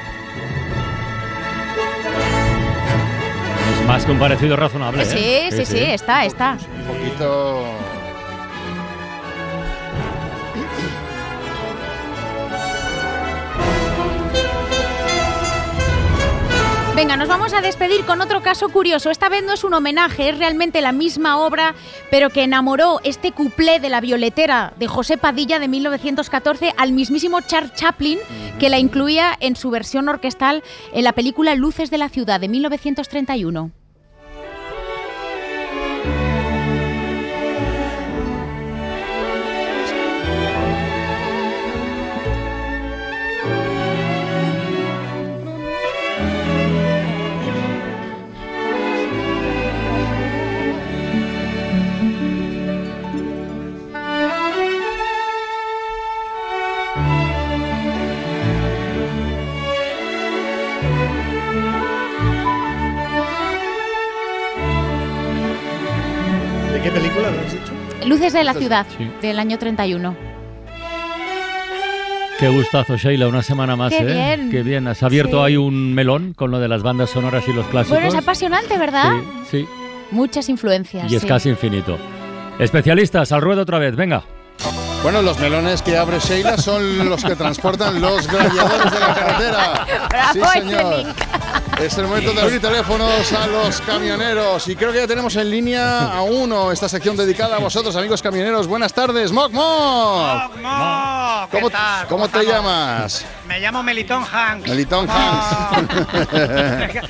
Es más que un parecido razonable. Sí, ¿eh? sí, sí, está, está. Un poquito. Venga, nos vamos a despedir con otro caso curioso. Esta vez no es un homenaje, es realmente la misma obra, pero que enamoró este cuplé de la violetera de José Padilla de 1914 al mismísimo Charles Chaplin, que la incluía en su versión orquestal en la película Luces de la ciudad de 1931. Luces de la ciudad sí. del año 31. Qué gustazo, Sheila, una semana más, Qué ¿eh? bien. Qué bien. Has abierto Sí. ahí un melón con lo de las bandas sonoras y los clásicos. Bueno, es apasionante, ¿verdad? Sí, Muchas influencias. y es sí. casi infinito. Especialistas, al ruedo otra vez, venga. Bueno, los melones que abre Sheila son los que transportan los gladiadores de la carretera. Sí, Bravo, señor. Es el momento de abrir teléfonos a los camioneros. Y creo que ya tenemos en línea a uno esta sección dedicada a vosotros, amigos camioneros. Buenas tardes, Moc Moc. ¿qué ¿Cómo, cómo te llamas? Me llamo Melitón Hanks. Melitón Hanks.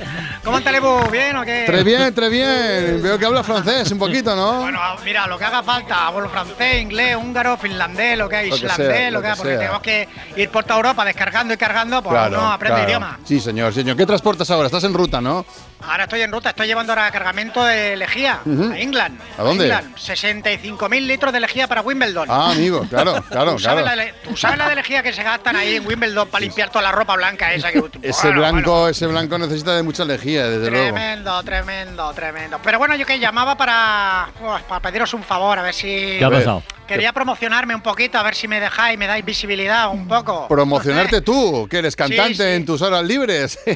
¿Cómo estás, ¿Bien o qué? Très bien, très bien. Veo que habla francés un poquito, ¿no? Bueno, mira, lo que haga falta, hablo francés, inglés, húngaro, finlandés, lo que hay, Lo que islandés, sea, lo que hay, porque sea. tenemos que ir por toda Europa descargando y cargando, pues uno aprende claro. idioma. Sí, señor, señor. ¿Qué transportas ahora? Estás en ruta, ¿no? Ahora estoy en ruta, estoy llevando ahora cargamento de lejía Ujú. a England. ¿A dónde? England. 65.000 litros de lejía para Wimbledon. Ah, amigo, claro, claro, ¿Tú sabes, claro. la, de- tú sabes la de lejía que se gastan ahí en Wimbledon para limpiar toda la ropa blanca esa que Ese Bueno, blanco, ese blanco necesita de mucha lejía, desde luego. Tremendo, tremendo, tremendo. Pero bueno, yo que llamaba para, pues, para pediros un favor, a ver si... ¿Qué ha pasado? Quería promocionarme un poquito, a ver si me dejáis, me dais visibilidad un poco. Promocionarte tú, que eres cantante Sí, sí. en tus horas libres.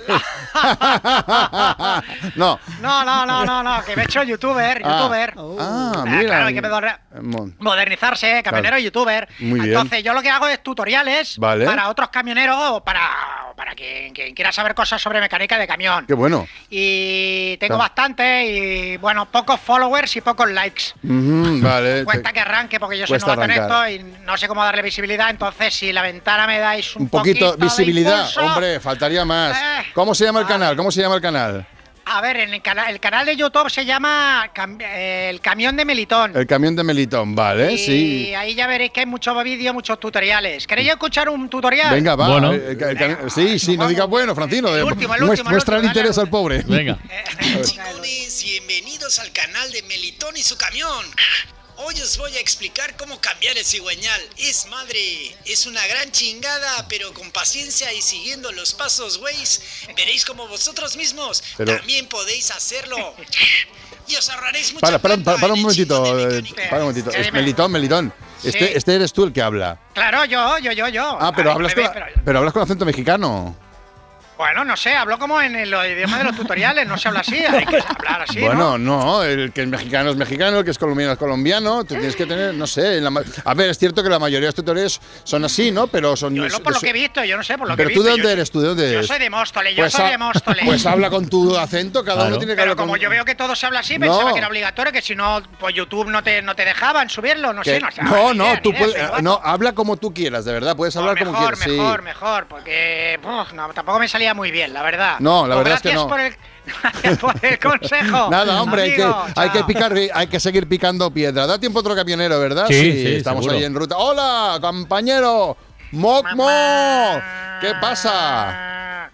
no. No, no, no, no, no, que me he hecho youtuber, Ah. youtuber. Ah, Ah, mira. claro, hay que Mon- modernizarse, camionero Claro. youtuber. Muy bien. Entonces, yo lo que hago es tutoriales Vale. para otros camioneros o para, para quien, quien quiera saber cosas sobre mecánica de camión. Qué bueno. Y tengo Claro. bastante y, bueno, pocos followers y pocos likes. Ujú, vale. Cuesta que arranque porque yo soy novato en esto y no sé cómo darle visibilidad. Entonces, si la ventana me dais un, Un poquito, de visibilidad, impulso- hombre, faltaría más. Eh. ¿Cómo se llama el canal? ¿Cómo se llama el canal? A ver, en el, cana- el canal de YouTube se llama Cam- eh, El Camión de Melitón. El camión de Melitón, vale, y sí. ahí ya veréis que hay muchos vídeos, muchos tutoriales. ¿Queréis escuchar un tutorial? Venga, va. Bueno. el- el- el cami- sí, sí, no digas bueno, Francino. de- último, el muest- último, el muestra el último, interés al pobre. Venga. Chingones, bienvenidos al canal de Melitón y su camión. Hoy os voy a explicar cómo cambiar el cigüeñal. Es madre, es una gran chingada, pero con paciencia y siguiendo los pasos, güeyes, veréis como vosotros mismos Pero- también podéis hacerlo. Y os ahorraréis mucha Para, para, para, para un momentito. eh, Para un momentito. Es. Melitón, Melitón. Este, Sí. este eres tú el que habla. Claro, yo, yo, yo, yo. Ah, pero Ay, hablas, bebé, con, pero- pero hablas con acento mexicano. Bueno, no sé, hablo como en el idioma de los tutoriales, no se habla así, hay que hablar así, bueno, ¿no? no, el que es mexicano es mexicano, el que es colombiano es colombiano. Tú tienes que tener, no sé. la a ver, es cierto que la mayoría de los tutoriales son así, ¿no? Pero son. Yo lo- por lo que he visto, yo no sé, por lo pero que he tú visto. de dónde yo- eres, tú de dónde Yo eres. soy de Móstoles, yo Pues soy ha- de Móstoles. Pues habla con tu acento, cada uno Claro. tiene que Pero hablar como con. yo veo que todo se habla así, pensaba No. que era obligatorio, que si no, pues YouTube no te, no te dejaban subirlo, no que- sé, no sé. no, no, idea, tú puedes, soy no, habla como tú quieras, de verdad, puedes hablar como mejor, quieras, mejor, sí. mejor, porque uf, no, tampoco me salía muy bien, la verdad. No, la Pues verdad es que gracias no. Por el, gracias por el consejo. Nada, hombre, hay que, hay que picar, hay que seguir picando piedra. Da tiempo otro camionero, ¿verdad? Sí, sí, estamos seguro. ahí en ruta. ¡Hola, compañero! ¡Moc, moc! ¿Qué pasa?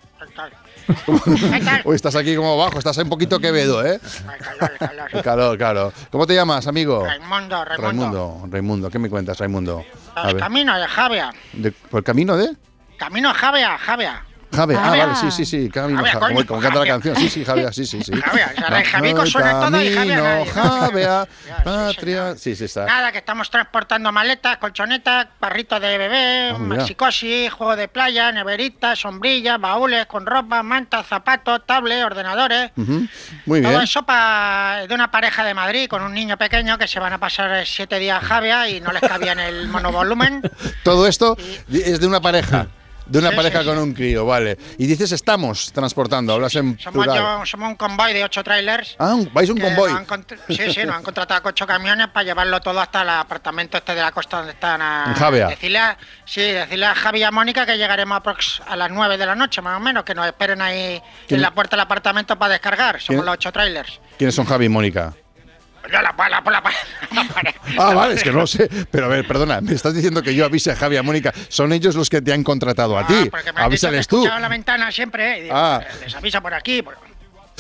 Uy, estás aquí como bajo, estás un poquito quevedo, ¿eh? El calor, claro. ¿Cómo te llamas, amigo? Raimundo, Raimundo. Raimundo, Raimundo, ¿qué me cuentas, Raimundo? El camino de Javia. ¿de- ¿por el camino de? Camino a Javia, Javia. Javier, ah, Javier. vale, sí, sí, sí, camino, Javier, Ja- coño, como, como canta la Javier. canción, sí, sí, Javier, sí, sí, sí. Javier, Javico suena todo y Javier nadie. Javier, patria, sí, sí está. Nada, que estamos transportando maletas, colchonetas, barritos de bebé, Ah, mira. maxicosi, juego de playa, neveritas, sombrillas, baúles con ropa, mantas, zapatos, tablets, ordenadores. Muy Todo bien. eso pa- de una pareja de Madrid con un niño pequeño que se van a pasar eh, siete días a Javia y no les cabía en el monovolumen. Todo esto es de una pareja. De una Sí, pareja sí, con un crío, vale. Y dices estamos transportando, hablas en Somos, plural. yo- somos un convoy de ocho trailers. Ah, un- vais un convoy. sí, sí, nos han contratado con ocho camiones para llevarlo todo hasta el apartamento este de la costa donde están. A, En Javea. Decirle a, sí, decirle a Javi y a Mónica que llegaremos aprox a las 9 de la noche, más o menos, que nos esperen ahí ¿Quién- en la puerta del apartamento para descargar. Somos ¿Quién- los ocho trailers. ¿Quiénes son Javi y Mónica? Yo la, la, la, la, Ah, vale, es que no lo sé. Pero a ver, perdona, me estás diciendo que yo avise a Javi a Mónica. Son ellos los que te han contratado a ti. Ah, que Avísales tú. la ventana siempre, ¿eh? Ah. Les avisa por aquí. por-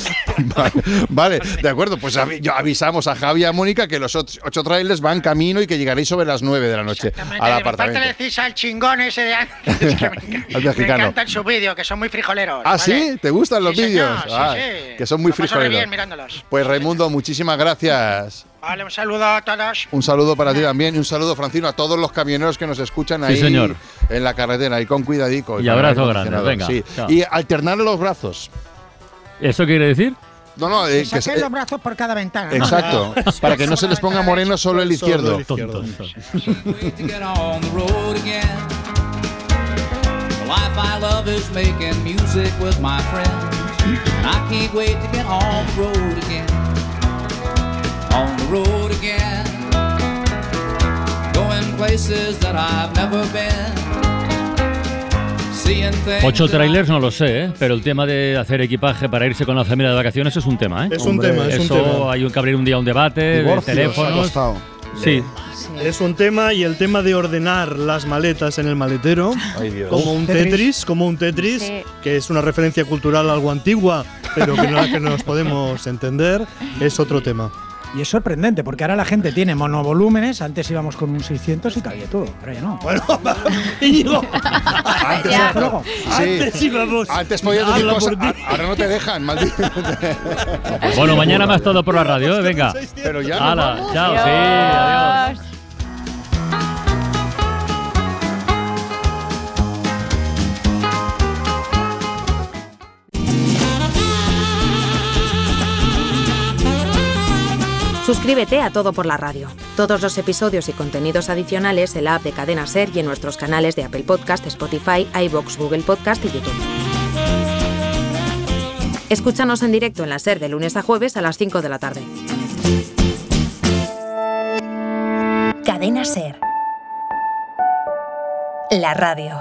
Vale, vale, de acuerdo, pues avi- yo avisamos a Javi y a Mónica que los ocho, ocho trailers van camino y que llegaréis sobre las nueve de la noche al parte le apartamento. decís al chingón ese de antes. que me, Al me mexicano. encantan sus vídeos, que son muy frijoleros. Ah, ¿vale? ¿sí? ¿Te gustan los Sí, vídeos? sí, Ah, sí. Que son muy Lo paso re frijoleros. bien mirándolos. Pues Raimundo, muchísimas gracias. Vale, un saludo a todos. Un saludo para ti también y un saludo, Francino, a todos los camioneros que nos escuchan Sí, ahí señor. en la carretera y con cuidadico. Y el abrazo grande, venga, Sí. Y alternar los brazos. ¿Eso quiere decir? No, no, eh, Que los brazos por cada ventana. ¿no? exacto. para que no se les ponga moreno solo el izquierdo. el izquierdo. to get on the road again. The life I love is making music with my friends. And I can't wait to get on the road again. On the road again. Going places that I've never been. Ocho trailers no lo sé, ¿eh? pero el tema de hacer equipaje para irse con la familia de vacaciones es un tema. ¿eh? Es un Hombre, tema, es un tema. hay que abrir un día un debate de teléfonos. ha. Sí. Es un tema y el tema de ordenar las maletas en el maletero, Dios. como un Tetris. Como un Tetris, Sí. que es una referencia cultural algo antigua, pero que no, que nos podemos entender, es otro tema. Y es sorprendente, porque ahora la gente tiene monovolúmenes. Antes íbamos con un 600 y cabía todo. Ahora ya no. Bueno, Íñigo, Antes, Ya. Sí. antes íbamos. Antes podías decir cosas, ahora no te dejan, maldito. Bueno, mañana más todo por la radio, ¿eh? venga. Pero ya. Hala, chao, sí, adiós. Suscríbete a Todo por la Radio. Todos los episodios y contenidos adicionales en la app de Cadena Ser y en nuestros canales de Apple Podcast, Spotify, iBox, Google Podcast y YouTube. Escúchanos en directo en la Ser de lunes a jueves a las 5 de la tarde. Cadena Ser. La radio.